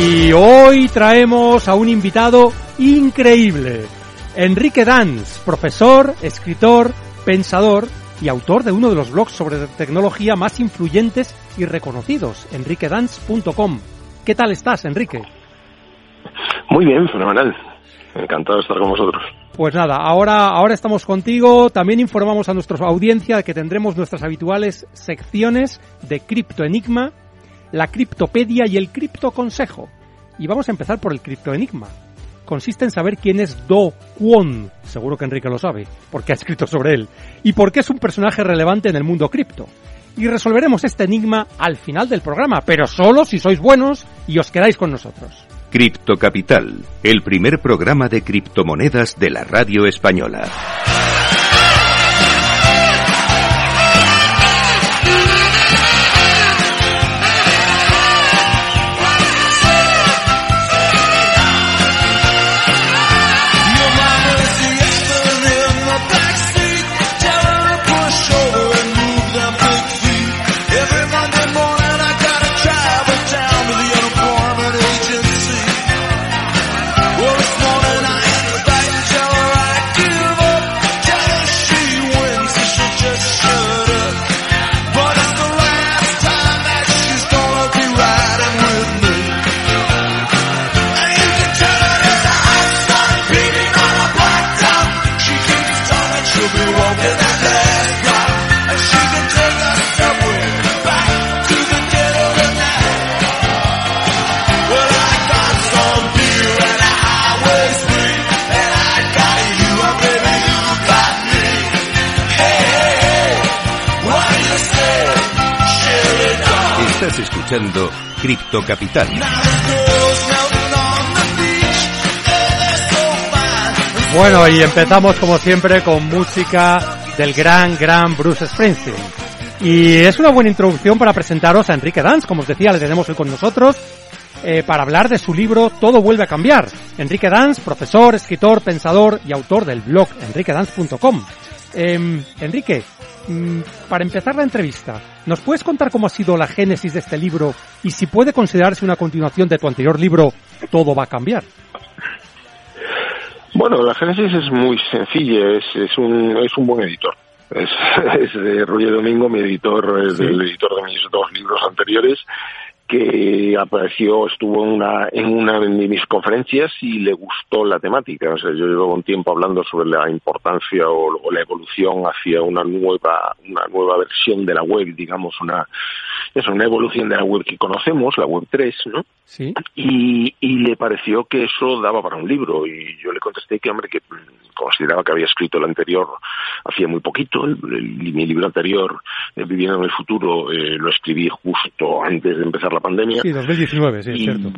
Y hoy traemos a un invitado increíble, Enrique Danz, profesor, escritor, pensador y autor de uno de los blogs sobre tecnología más influyentes y reconocidos, enriquedanz.com. ¿Qué tal estás, Enrique? Muy bien, fenomenal. Encantado de estar con vosotros. Pues nada, ahora, ahora estamos contigo. También informamos a nuestra audiencia de que tendremos nuestras habituales secciones de Cripto Enigma, la Criptopedia y el Cripto Consejo. Y vamos a empezar por el Cripto Enigma. Consiste en saber quién es Do Kwon, seguro que Enrique lo sabe, porque ha escrito sobre él, y por qué es un personaje relevante en el mundo cripto. Y resolveremos este enigma al final del programa, pero solo si sois buenos y os quedáis con nosotros. Cripto Capital, el primer programa de criptomonedas de la radio española. Escuchando Capital. Bueno, y empezamos como siempre con música del gran, gran Bruce Springsteen. Y es una buena introducción para presentaros a Enrique Danz, como os decía, le tenemos hoy con nosotros, eh, para hablar de su libro Todo vuelve a cambiar. Enrique Danz, profesor, escritor, pensador y autor del blog enriquedanz.com. Eh, Enrique, mm, para empezar la entrevista, ¿nos puedes contar cómo ha sido la génesis de este libro y si puede considerarse una continuación de tu anterior libro Todo va a cambiar? Bueno, la génesis es muy sencilla, es, es, un, es un buen editor. Es, es de Roger Domingo, mi editor, es Sí. el editor de mis dos libros anteriores, que apareció, estuvo en una, en una de mis conferencias y le gustó la temática. O sea, yo llevo un tiempo hablando sobre la importancia o, o la evolución hacia una nueva, una nueva versión de la web, digamos, una, es una evolución de la web que conocemos, la web 3, ¿no? Sí. y, y le pareció que eso daba para un libro y yo le contesté que hombre que mm, consideraba que había escrito el anterior hacía muy poquito el, el- mi libro anterior eh, viviendo en el futuro eh, lo escribí justo antes de empezar la pandemia Sí, 2019, sí, es Y- cierto.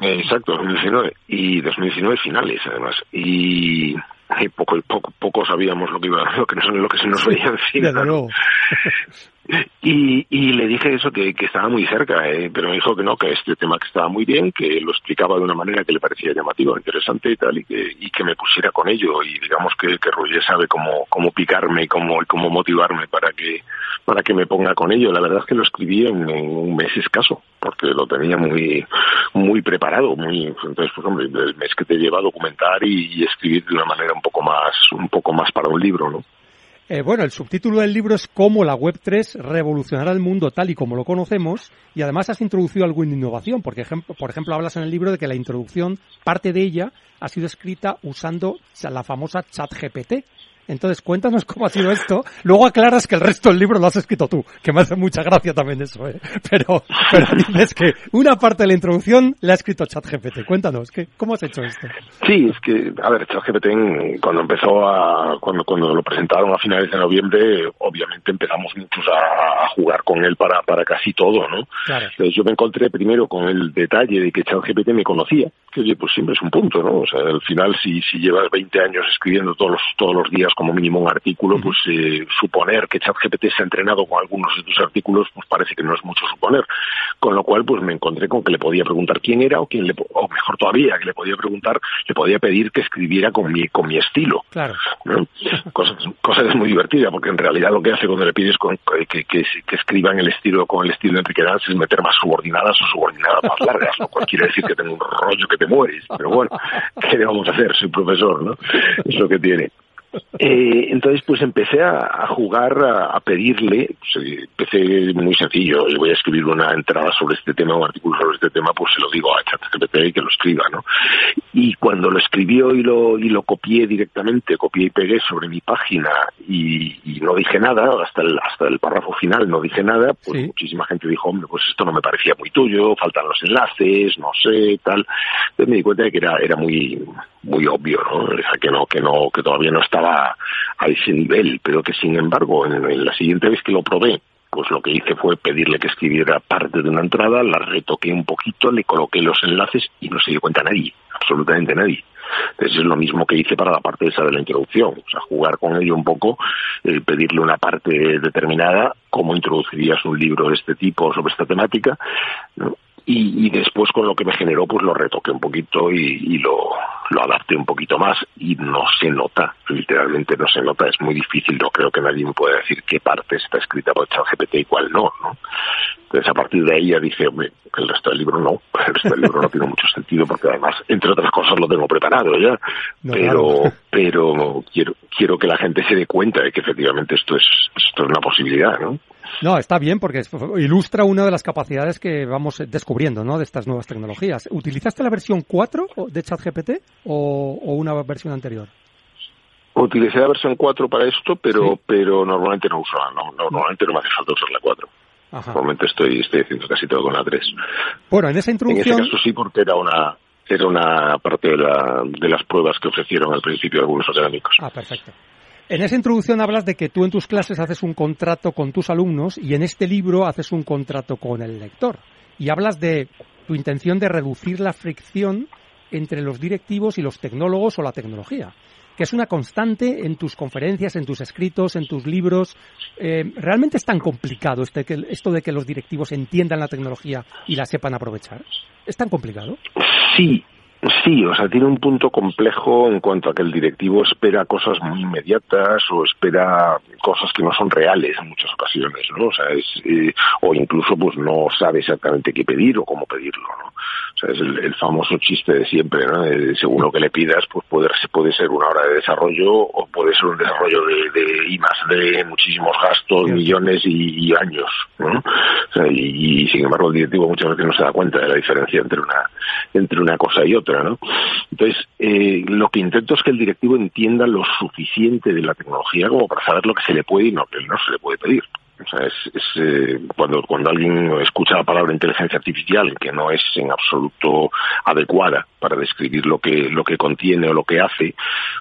Eh, Exacto, 2019 y 2019 finales además y, y poco poco poco sabíamos lo que iba lo que nos, lo que se nos veía encima luego. y, y le dije eso, que, que estaba muy cerca, eh, pero me dijo que no, que este tema que estaba muy bien, que lo explicaba de una manera que le parecía llamativo, interesante y tal, y que, y que me pusiera con ello. Y digamos que, que Roger sabe cómo, cómo picarme y cómo, cómo motivarme para que, para que me ponga con ello. La verdad es que lo escribí en, en un mes escaso, porque lo tenía muy, muy preparado, muy, entonces, pues hombre, el mes que te lleva a documentar y, y escribir de una manera un poco más, un poco más para un libro, ¿no? Eh, bueno, el subtítulo del libro es Cómo la Web3 revolucionará el mundo tal y como lo conocemos y además has introducido algo de innovación, porque ejemplo, por ejemplo hablas en el libro de que la introducción, parte de ella, ha sido escrita usando la famosa ChatGPT. Entonces, cuéntanos cómo ha sido esto. Luego aclaras que el resto del libro lo has escrito tú, que me hace mucha gracia también eso, ¿eh? Pero, pero dices que una parte de la introducción la ha escrito ChatGPT. Cuéntanos, ¿qué, ¿cómo has hecho esto? Sí, es que, a ver, ChatGPT cuando empezó a, cuando, cuando lo presentaron a finales de noviembre, obviamente empezamos muchos a, jugar con él para, para casi todo, ¿no? Claro. Entonces yo me encontré primero con el detalle de que ChatGPT me conocía, que oye, pues siempre es un punto, ¿no? O sea, al final si, si llevas 20 años escribiendo todos los, todos los días como mínimo un artículo, pues eh, suponer que ChatGPT se ha entrenado con algunos de tus artículos, pues parece que no es mucho suponer. Con lo cual, pues me encontré con que le podía preguntar quién era o quién le, o mejor todavía, que le podía preguntar, le podía pedir que escribiera con mi, con mi estilo. Claro. Cosa, cosa es muy divertida, porque en realidad lo que hace cuando le pides que, que, que, escriban el estilo con el estilo de Enrique Danz es meter más subordinadas o subordinadas más largas, lo cual quiere decir que tengo un rollo que te mueres. Pero bueno, ¿qué le vamos a hacer? Soy profesor, ¿no? Es lo que tiene. Eh, entonces, pues empecé a, jugar, a, pedirle, pues, eh, empecé muy sencillo, y voy a escribir una entrada sobre este tema, un artículo sobre este tema, pues se lo digo a ChatGPT y que lo escriba, ¿no? Y cuando lo escribió y lo, y lo copié directamente, copié y pegué sobre mi página y, no dije nada, hasta el, hasta el párrafo final no dije nada, pues muchísima gente dijo, hombre, pues esto no me parecía muy tuyo, faltan los enlaces, no sé, tal. Entonces me di cuenta de que era, era muy, muy obvio, ¿no? O sea, que no, que no, que todavía no estaba a ese nivel, pero que sin embargo, en, la siguiente vez que lo probé, pues lo que hice fue pedirle que escribiera parte de una entrada, la retoqué un poquito, le coloqué los enlaces y no se dio cuenta nadie, absolutamente nadie. Entonces es lo mismo que hice para la parte esa de la introducción, o sea, jugar con ello un poco, eh, pedirle una parte determinada, cómo introducirías un libro de este tipo sobre esta temática, ¿no? y, después con lo que me generó pues lo retoqué un poquito y, lo, lo adapté un poquito más y no se nota, literalmente no se nota, es muy difícil, no creo que nadie me pueda decir qué parte está escrita por ChatGPT y cuál no, ¿no? Entonces a partir de ahí ya dice, hombre, el resto del libro no, el resto del libro no tiene mucho sentido porque además, entre otras cosas, lo tengo preparado ya, pero, pero quiero, quiero que la gente se dé cuenta de que efectivamente esto es, esto es una posibilidad, ¿no? No, está bien porque ilustra una de las capacidades que vamos descubriendo, ¿no? De estas nuevas tecnologías. ¿Utilizaste la versión 4 de ChatGPT o, o una versión anterior? Utilicé la versión 4 para esto, pero pero normalmente no uso, no, normalmente no me hace falta usar la 4. Normalmente estoy, estoy haciendo casi todo con la 3. Bueno, en esa introducción... En ese caso sí, porque era una, era una parte de, la, de las pruebas que ofrecieron al principio algunos académicos. Ah, perfecto. En esa introducción hablas de que tú en tus clases haces un contrato con tus alumnos y en este libro haces un contrato con el lector. Y hablas de tu intención de reducir la fricción entre los directivos y los tecnólogos o la tecnología, que es una constante en tus conferencias, en tus escritos, en tus libros. Eh, ¿Realmente es tan complicado este, esto de que los directivos entiendan la tecnología y la sepan aprovechar? ¿Es tan complicado? Sí, Sí, o sea, tiene un punto complejo en cuanto a que el directivo espera cosas muy inmediatas o espera cosas que no son reales en muchas ocasiones, ¿no? O sea, es, eh, o incluso pues no sabe exactamente qué pedir o cómo pedirlo, ¿no? O sea, es el, famoso chiste de siempre, ¿no? según lo que le pidas, pues puede, puede ser una hora de desarrollo o puede ser un desarrollo de, de I más de muchísimos gastos, millones y, años, ¿no? O sea, y, y sin embargo el directivo muchas veces no se da cuenta de la diferencia entre una entre una cosa y otra. Entonces, eh, lo que intento es que el directivo entienda lo suficiente de la tecnología como para saber lo que se le puede y no, que no se le puede pedir. O sea, es, eh, cuando, cuando alguien escucha la palabra inteligencia artificial, que no es en absoluto adecuada para describir lo que, lo que contiene o lo que hace,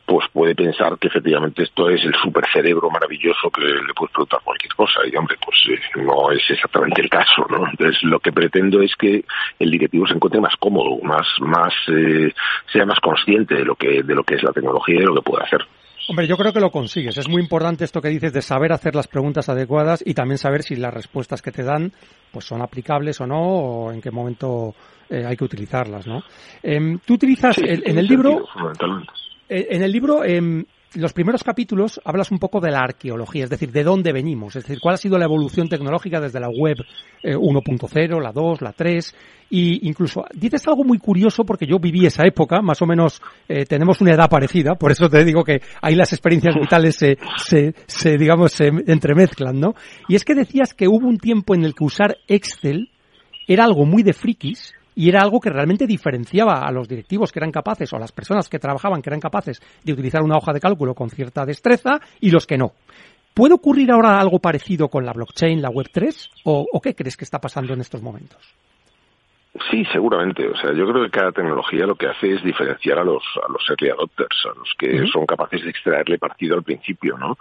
pues puede pensar que efectivamente esto es el supercerebro maravilloso que le puede preguntar cualquier cosa. Y hombre, pues eh, no es exactamente el caso, ¿no? Entonces lo que pretendo es que el directivo se encuentre más cómodo, más, más, eh, sea más consciente de lo que, de lo que es la tecnología y de lo que puede hacer. Hombre, yo creo que lo consigues. Es muy importante esto que dices de saber hacer las preguntas adecuadas y también saber si las respuestas que te dan pues son aplicables o no o en qué momento eh, hay que utilizarlas, ¿no? Em, tú utilizas en, el libro, eh, en el libro em, los primeros capítulos hablas un poco de la arqueología, es decir, de dónde venimos, es decir, cuál ha sido la evolución tecnológica desde la web 1.0, eh, la 2, la 3, y incluso dices algo muy curioso porque yo viví esa época, más o menos eh, tenemos una edad parecida, por eso te digo que ahí las experiencias vitales se, se, se, digamos, se entremezclan, ¿no? Y es que decías que hubo un tiempo en el que usar Excel era algo muy de frikis y era algo que realmente diferenciaba a los directivos que eran capaces o a las personas que trabajaban que eran capaces de utilizar una hoja de cálculo con cierta destreza y los que no. ¿Puede ocurrir ahora algo parecido con la blockchain, la Web3? ¿O, o qué crees que está pasando en estos momentos? Sí, seguramente. O sea, yo creo que cada tecnología lo que hace es diferenciar a los a los early adopters, a los que son capaces de extraerle partido al principio, ¿no?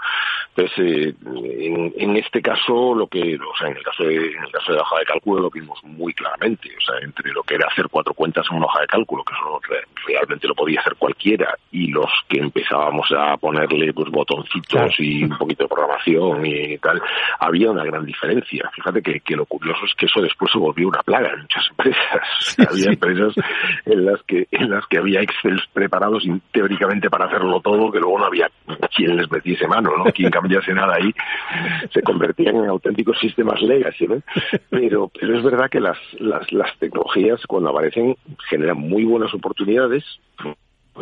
Entonces, eh, en, en, este caso, lo que, o sea, en el caso de en el caso de la hoja de cálculo lo vimos muy claramente. O sea, entre lo que era hacer cuatro cuentas en una hoja de cálculo, que eso realmente lo podía hacer cualquiera, y los que empezábamos a ponerle pues botoncitos y un poquito de programación y tal, había una gran diferencia. Fíjate que, que lo curioso es que eso después se volvió una plaga en muchas empresas había empresas en las que en las que había Excel preparados teóricamente para hacerlo todo, que luego no había quien les metiese mano, ¿no? Quien cambiase nada ahí, se convertían en auténticos sistemas legacy, ¿no? Pero, pero es verdad que las, las, las tecnologías cuando aparecen generan muy buenas oportunidades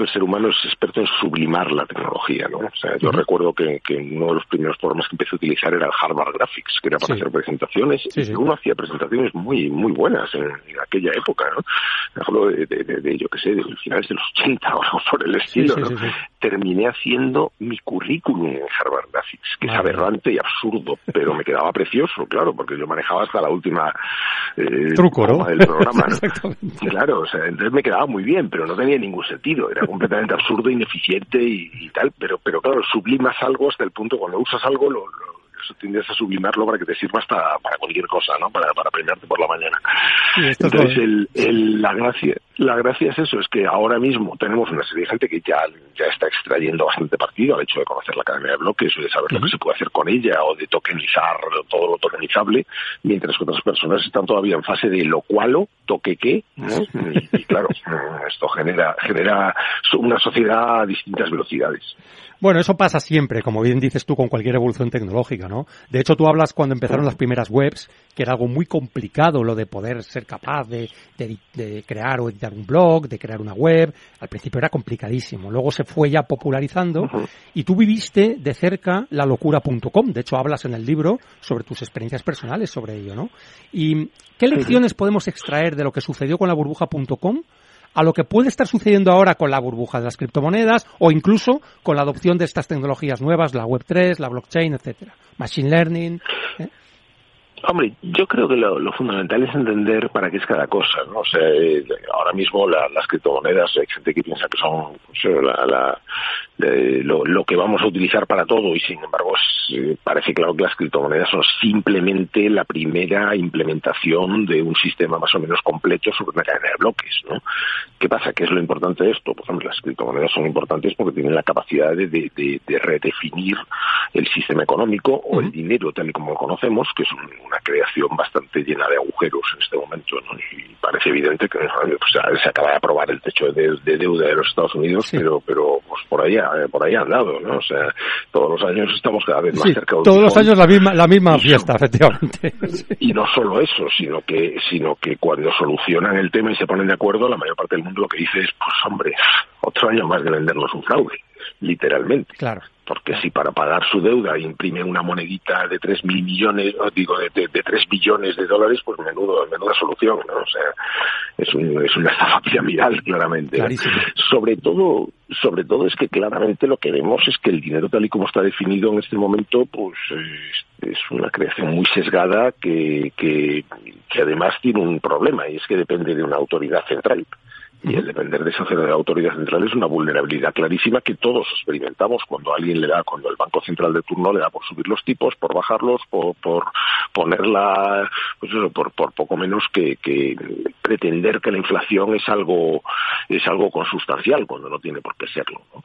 el ser humano es experto en sublimar la tecnología, ¿no? O sea, yo recuerdo que, que, uno de los primeros programas que empecé a utilizar era el Harvard Graphics, que era para hacer presentaciones, y uno hacía presentaciones muy muy buenas en, aquella época, ¿no? Hablo de, de, de, yo qué sé, de finales de los 80 o algo por el estilo, ¿no? Terminé haciendo mi currículum en Harvard Graphics, que es aberrante y absurdo, pero me quedaba precioso, claro, porque yo manejaba hasta la última eh, Truco, ¿no? del programa, ¿no? Claro, o sea, entonces me quedaba muy bien, pero no tenía ningún sentido, era completamente absurdo, ineficiente y, y, tal, pero, pero claro, sublimas algo hasta el punto cuando usas algo lo, lo tiendes a sublimarlo para que te sirva hasta para cualquier cosa, ¿no? Para, para premiarte por la mañana. Entonces, el, el, la gracia la gracia es eso, es que ahora mismo tenemos una serie de gente que ya, ya está extrayendo bastante partido al hecho de conocer la cadena de bloques, o de saber lo que se puede hacer con ella, o de tokenizar todo lo tokenizable, mientras que otras personas están todavía en fase de lo cual toque qué, y, y claro, esto genera, genera una sociedad a distintas velocidades. Bueno, eso pasa siempre, como bien dices tú, con cualquier evolución tecnológica, ¿no? De hecho, tú hablas cuando empezaron las primeras webs, que era algo muy complicado lo de poder ser capaz de, de, de crear o editar un blog, de crear una web. Al principio era complicadísimo. Luego se fue ya popularizando uh -huh. y tú viviste de cerca la locura.com. De hecho, hablas en el libro sobre tus experiencias personales sobre ello, ¿no? ¿Y qué lecciones podemos extraer de lo que sucedió con la burbuja.com? a lo que puede estar sucediendo ahora con la burbuja de las criptomonedas o incluso con la adopción de estas tecnologías nuevas, la Web3, la blockchain, etcétera, machine learning. ¿eh? Hombre, yo creo que lo, lo, fundamental es entender para qué es cada cosa, ¿no? O sea, eh, ahora mismo la, las criptomonedas, hay gente que piensa que son pues, la, la, de lo, lo, que vamos a utilizar para todo y sin embargo es, eh, parece claro que las criptomonedas son simplemente la primera implementación de un sistema más o menos completo sobre una cadena de bloques, ¿no? ¿Qué pasa? ¿Qué es lo importante de esto? Por ejemplo, las criptomonedas son importantes porque tienen la capacidad de, de, de, de redefinir el sistema económico o el dinero tal y como lo conocemos, que es un, una creación bastante llena de agujeros en este momento, ¿no? Y parece evidente que se acaba de aprobar el techo de, de deuda de los Estados Unidos, sí. pero, pero pues por allá eh, por ahí han dado, ¿no? O sea, todos los años estamos cada vez más sí, cerca de Todos los años la misma, la misma fiesta, efectivamente. Y no solo eso, sino que, sino que cuando solucionan el tema y se ponen de acuerdo, la mayor parte del mundo lo que dice es, pues hombre, otro año más de vendernos un fraude, literalmente. Claro porque si para pagar su deuda imprime una monedita de tres mil millones, digo, de, de, de tres billones de dólares, pues menudo, menuda solución, ¿no? O sea, es, un, es una estafa piramidal, claramente. Sobre todo, sobre todo es que claramente lo que vemos es que el dinero tal y como está definido en este momento, pues es, es una creación muy sesgada que, que, que además tiene un problema y es que depende de una autoridad central. Y el depender de esa autoridad central es una vulnerabilidad clarísima que todos experimentamos cuando alguien le da, cuando el Banco Central de turno le da por subir los tipos, por bajarlos, por, por ponerla, pues eso, por, por poco menos que, pretender que la inflación es algo, es algo consustancial cuando no tiene por qué serlo. ¿no?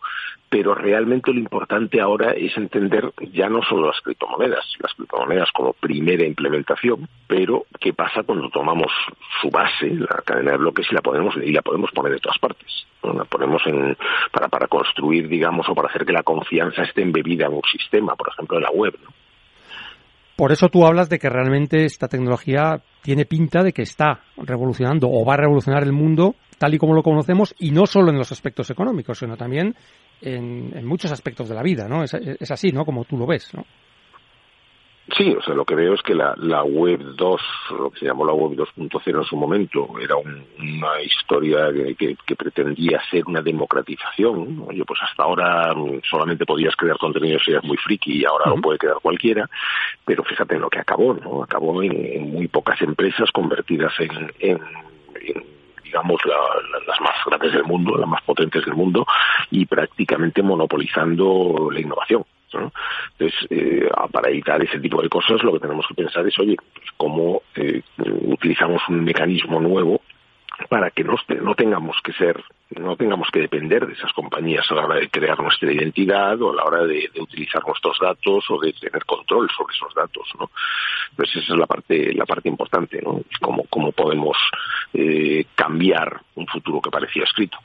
Pero realmente lo importante ahora es entender ya no solo las criptomonedas, las criptomonedas como primera implementación, pero qué pasa cuando tomamos su base, la cadena de bloques, y la podemos, y la podemos podemos poner de todas partes. La ponemos en, para, para construir, digamos, o para hacer que la confianza esté embebida en un sistema, por ejemplo, en la web. ¿no? Por eso tú hablas de que realmente esta tecnología tiene pinta de que está revolucionando o va a revolucionar el mundo tal y como lo conocemos y no solo en los aspectos económicos, sino también en, en muchos aspectos de la vida, ¿no? Es, es, así, ¿no? Como tú lo ves, ¿no? Sí, o sea, lo que veo es que la, la Web 2, lo que se llamó la Web 2.0 en su momento, era una historia que, que, pretendía ser una democratización. Oye, pues hasta ahora solamente podías crear contenido si eras muy friki y ahora lo puede crear cualquiera. Pero fíjate en lo que acabó, ¿no? Acabó en, muy pocas empresas convertidas en, en, digamos, las más grandes del mundo, las más potentes del mundo, y prácticamente monopolizando la innovación. Entonces, eh, para evitar ese tipo de cosas, lo que tenemos que pensar es, oye, pues, cómo eh, utilizamos un mecanismo nuevo para que no, tengamos que ser, no tengamos que depender de esas compañías a la hora de crear nuestra identidad o a la hora de, utilizar nuestros datos o de tener control sobre esos datos, ¿no? Pues esa es la parte, la parte importante, ¿no? Cómo, cómo podemos eh, cambiar un futuro que parecía escrito.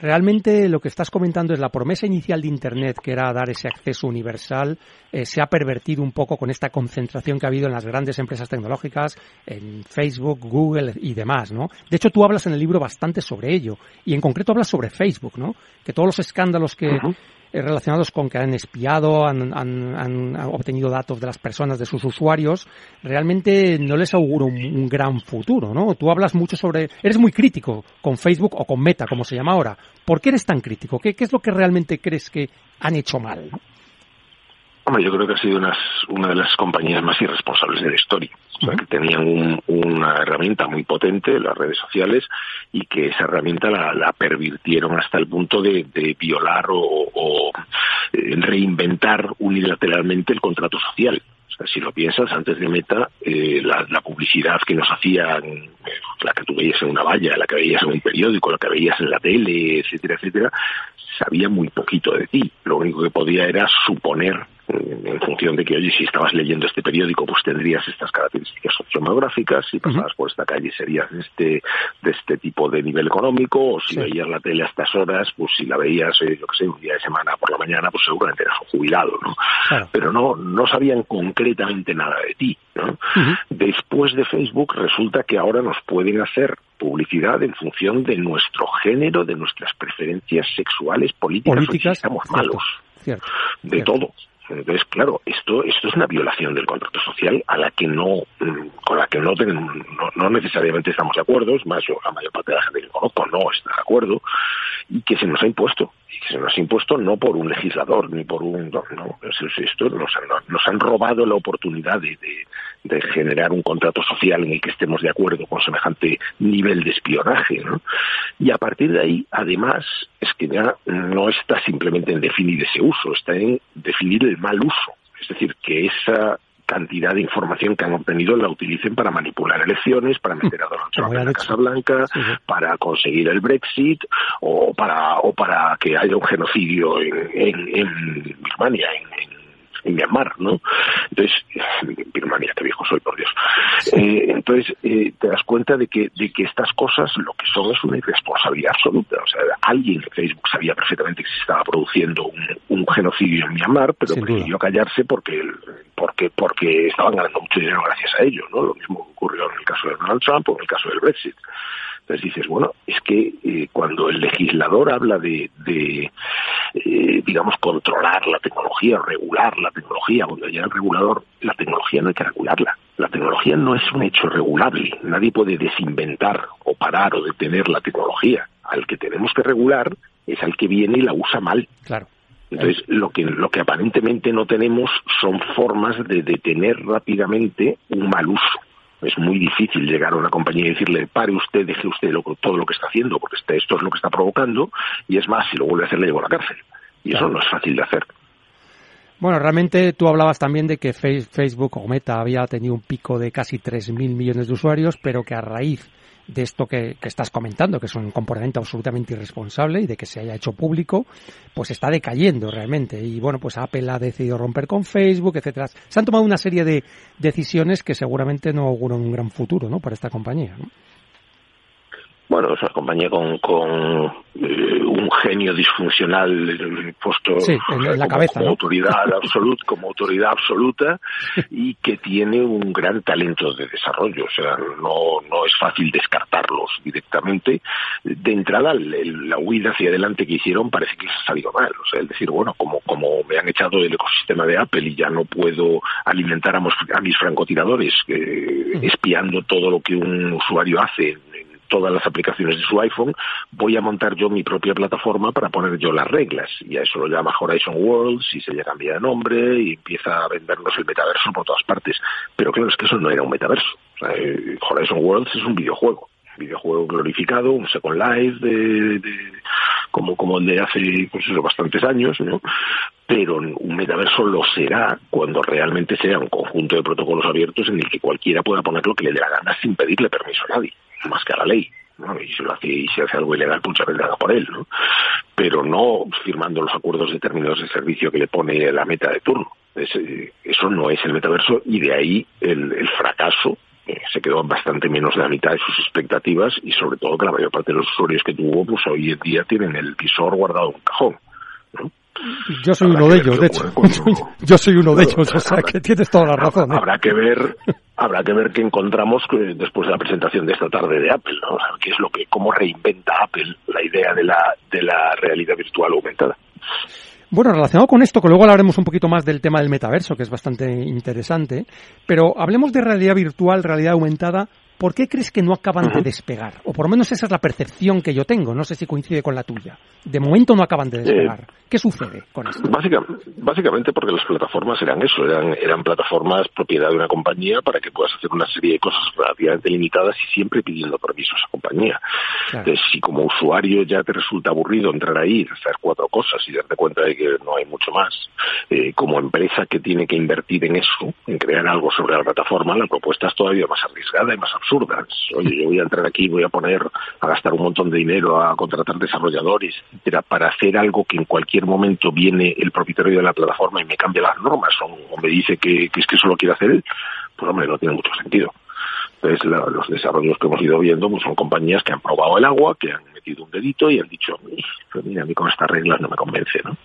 Realmente lo que estás comentando es la promesa inicial de Internet, que era dar ese acceso universal, eh, se ha pervertido un poco con esta concentración que ha habido en las grandes empresas tecnológicas, en Facebook, Google y demás, ¿no? De hecho, tú hablas en el libro bastante sobre ello, y en concreto hablas sobre Facebook, ¿no? Que todos los escándalos que, relacionados con que han espiado, han, obtenido datos de las personas, de sus usuarios, realmente no les auguro un, gran futuro, ¿no? Tú hablas mucho sobre, eres muy crítico con Facebook o con Meta, como se llama ahora. ¿Por qué eres tan crítico? ¿Qué, qué es lo que realmente crees que han hecho mal? Hombre, yo creo que ha sido una de las compañías más irresponsables de la historia. O sea, que tenían una herramienta muy potente, las redes sociales, y que esa herramienta la, pervirtieron hasta el punto de, violar o, eh, reinventar unilateralmente el contrato social. O sea, si lo piensas, antes de Meta, eh, la, publicidad que nos hacían, eh, la que tú veías en una valla, la que veías en un periódico, la que veías en la tele, etcétera, etcétera, sabía muy poquito de ti. Lo único que podía era suponer en función de que, oye, si estabas leyendo este periódico, pues tendrías estas características sociomográficas, si pasabas por esta calle serías de este, de este tipo de nivel económico, o si veías la tele a estas horas, pues si la veías, eh, yo que sé, un día de semana por la mañana, pues seguramente eras un jubilado, ¿no? Pero no, no sabían concretamente nada de ti, ¿no? Después de Facebook resulta que ahora nos pueden hacer publicidad en función de nuestro género, de nuestras preferencias sexuales, políticas, estamos malos. de todo. Entonces, claro, esto, esto es una violación del contrato social a la que no, mm, con la que no, no, necesariamente estamos de acuerdo, es más, yo, la mayor parte de la gente que conozco no está de acuerdo, y que se nos ha impuesto, se nos ha impuesto no por un legislador, ni por un, no, esto nos han, nos han robado la oportunidad de, de, generar un contrato social en el que estemos de acuerdo con semejante nivel de espionaje, ¿no? Y a partir de ahí, además, es que ya no está simplemente en definir ese uso, está en definir el mal uso. Es decir, que esa cantidad de información que han obtenido la utilicen para manipular elecciones, para meter a Donald Trump en la Casa Blanca, para conseguir el Brexit o para o para que haya un genocidio en, en, en Birmania, en, en Myanmar, ¿no? Entonces, Birmania, qué viejo soy, por Dios. Eh, entonces, eh, te das cuenta de que, de que estas cosas lo que son es una irresponsabilidad absoluta. O sea, alguien en Facebook sabía perfectamente que se estaba produciendo un, genocidio en Myanmar, pero prefirió callarse porque, porque, porque estaban ganando mucho dinero gracias a ello, ¿no? Lo mismo ocurrió en el caso de Donald Trump o en el caso del Brexit. Entonces dices, bueno, es que eh, cuando el legislador habla de, de eh, digamos, controlar la tecnología, regular la tecnología, cuando llega el regulador, la tecnología no hay que regularla. La tecnología no es un hecho regulable. Nadie puede desinventar o parar o detener la tecnología. Al que tenemos que regular es al que viene y la usa mal. Claro. Entonces, lo que, lo que aparentemente no tenemos son formas de detener rápidamente un mal uso es muy difícil llegar a una compañía y decirle pare usted, deje usted todo lo que está haciendo, porque este, esto es lo que está provocando, y es más, si lo vuelve a hacer, le llevo a la cárcel. Y eso no es fácil de hacer. Bueno, realmente tú hablabas también de que Facebook o Meta había tenido un pico de casi 3.000 millones de usuarios, pero que a raíz de esto que, estás comentando, que es un comportamiento absolutamente irresponsable y de que se haya hecho público, pues está decayendo realmente. Y bueno, pues Apple ha decidido romper con Facebook, etcétera. Se han tomado una serie de decisiones que seguramente no auguran un gran futuro, ¿no? Para esta compañía, ¿no? bueno, es compañía con, con un genio disfuncional puesto en, la cabeza, como autoridad absoluta, como autoridad absoluta y que tiene un gran talento de desarrollo. O sea, no, no es fácil descartarlos directamente. De entrada, la huida hacia adelante que hicieron parece que les ha salido mal. O sea, el decir, bueno, como, como me han echado el ecosistema de Apple y ya no puedo alimentar a, a mis francotiradores eh, espiando todo lo que un usuario hace todas las aplicaciones de su iPhone, voy a montar yo mi propia plataforma para poner yo las reglas. Y a eso lo llama Horizon Worlds y se le cambia de nombre y empieza a vendernos el metaverso por todas partes. Pero claro, es que eso no era un metaverso. Eh, Horizon Worlds es un videojuego videojuego glorificado, un Second Life de, como, como el de hace pues eso, bastantes años, ¿no? Pero un metaverso lo será cuando realmente sea un conjunto de protocolos abiertos en el que cualquiera pueda poner lo que le dé la gana sin pedirle permiso a nadie más que a la ley. ¿no? Y si lo hace y se hace algo ilegal, pues vendrá por él, ¿no? Pero no firmando los acuerdos de términos de servicio que le pone la meta de turno. Eh, eso no es el metaverso y de ahí el, el fracaso se quedó bastante menos de la mitad de sus expectativas y sobre todo que la mayor parte de los usuarios que tuvo pues hoy en día tienen el visor guardado en un cajón. ¿no? Yo soy uno de ellos, de hecho. Yo soy uno de ellos, o sea que tienes toda la razón. ¿eh? Habrá que ver, habrá que ver qué encontramos después de la presentación de esta tarde de Apple, ¿no? Qué es lo que, cómo reinventa Apple la idea de la, de la realidad virtual aumentada. Bueno, relacionado con esto, que luego hablaremos un poquito más del tema del metaverso, que es bastante interesante, pero hablemos de realidad virtual, realidad aumentada, ¿por qué crees que no acaban de despegar? O por lo menos esa es la percepción que yo tengo, no sé si coincide con la tuya. De momento no acaban de despegar. Eh, ¿Qué sucede con esto? básicamente porque las plataformas eran eso, eran, eran plataformas propiedad de una compañía para que puedas hacer una serie de cosas relativamente limitadas y siempre pidiendo permiso a esa compañía. Entonces, si como usuario ya te resulta aburrido entrar ahí, hacer cuatro cosas y darte cuenta de que no hay mucho más, eh, como empresa que tiene que invertir en eso, en crear algo sobre la plataforma, la propuesta es todavía más arriesgada y más absurdas. Oye, yo voy a entrar aquí, voy a poner, a gastar un montón de dinero, a contratar desarrolladores, etcétera, para hacer algo que en cualquier momento viene el propietario de la plataforma y me cambia las normas o, me dice que, es que eso lo quiere hacer él, pues hombre, no tiene mucho sentido. Entonces, los desarrollos que hemos ido viendo pues, son compañías que han probado el agua, que han metido un dedito y han dicho, pues mira, a mí con estas reglas no me convence, ¿no?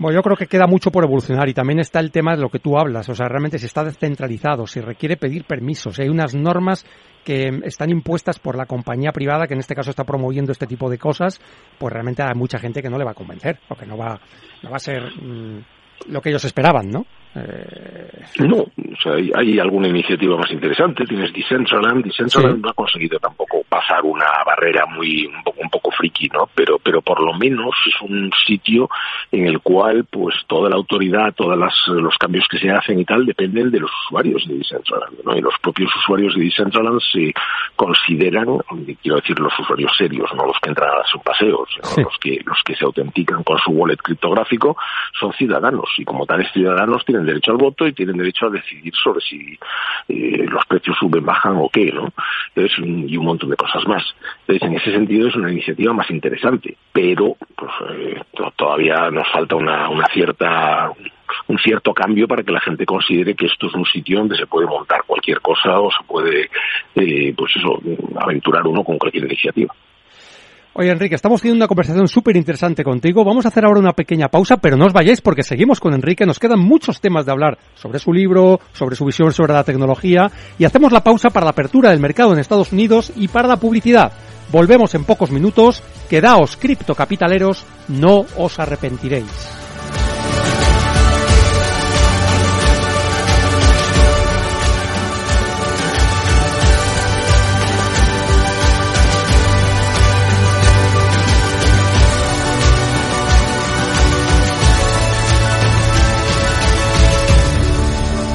Bueno, yo creo que queda mucho por evolucionar y también está el tema de lo que tú hablas, o sea, realmente si está descentralizado, si requiere pedir permisos, si hay unas normas que están impuestas por la compañía privada que en este caso está promoviendo este tipo de cosas, pues realmente hay mucha gente que no le va a convencer, o que no va, no va a ser mm, lo que ellos esperaban, ¿no? Eh... No, o sea, hay, alguna iniciativa más interesante. Tienes Decentraland. Decentraland no ha conseguido tampoco pasar una barrera muy un poco un poco friki, ¿no? Pero pero por lo menos es un sitio en el cual pues toda la autoridad, todos los cambios que se hacen y tal dependen de los usuarios de Decentraland, ¿no? Y los propios usuarios de Decentraland se consideran, quiero decir los usuarios serios, no los que entran a su paseo, sino los que los que se autentican con su wallet criptográfico son ciudadanos y como tales ciudadanos tienen derecho al voto y tienen derecho a decidir sobre si eh, los precios suben, bajan o qué, ¿no? Entonces, y un montón de cosas más. Entonces, en ese sentido es una iniciativa más interesante, pero pues, eh, todavía nos falta una, una cierta un cierto cambio para que la gente considere que esto es un sitio donde se puede montar cualquier cosa o se puede, eh, pues eso, aventurar uno con cualquier iniciativa. Oye, Enrique, estamos teniendo una conversación súper interesante contigo. Vamos a hacer ahora una pequeña pausa, pero no os vayáis porque seguimos con Enrique. Nos quedan muchos temas de hablar sobre su libro, sobre su visión sobre la tecnología y hacemos la pausa para la apertura del mercado en Estados Unidos y para la publicidad. Volvemos en pocos minutos. Quedaos criptocapitaleros, no os arrepentiréis.